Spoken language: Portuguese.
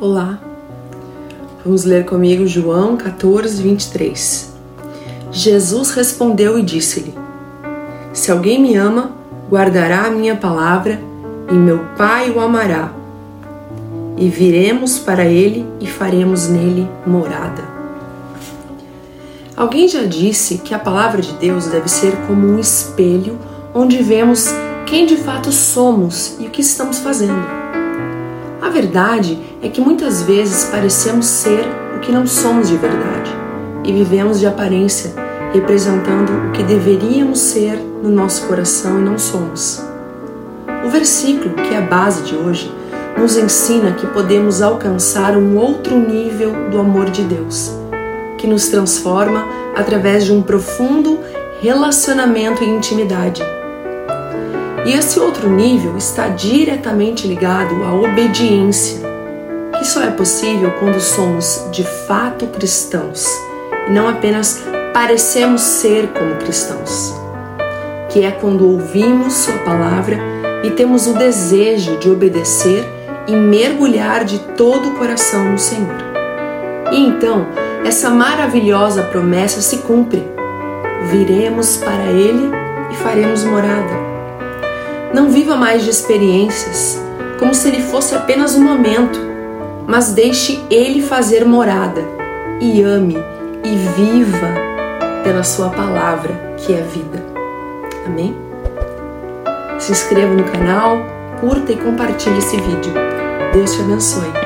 Olá, vamos ler comigo João 14, 23. Jesus respondeu e disse-lhe: Se alguém me ama, guardará a minha palavra, e meu Pai o amará. E viremos para ele e faremos nele morada. Alguém já disse que a palavra de Deus deve ser como um espelho onde vemos quem de fato somos e o que estamos fazendo. A verdade é que muitas vezes parecemos ser o que não somos de verdade e vivemos de aparência, representando o que deveríamos ser no nosso coração e não somos. O versículo, que é a base de hoje, nos ensina que podemos alcançar um outro nível do amor de Deus, que nos transforma através de um profundo relacionamento e intimidade e esse outro nível está diretamente ligado à obediência, que só é possível quando somos de fato cristãos e não apenas parecemos ser como cristãos, que é quando ouvimos Sua palavra e temos o desejo de obedecer e mergulhar de todo o coração no Senhor. E então, essa maravilhosa promessa se cumpre. Viremos para Ele e faremos morada. Não viva mais de experiências, como se ele fosse apenas um momento, mas deixe ele fazer morada e ame e viva pela sua palavra, que é vida. Amém? Se inscreva no canal, curta e compartilhe esse vídeo. Deus te abençoe.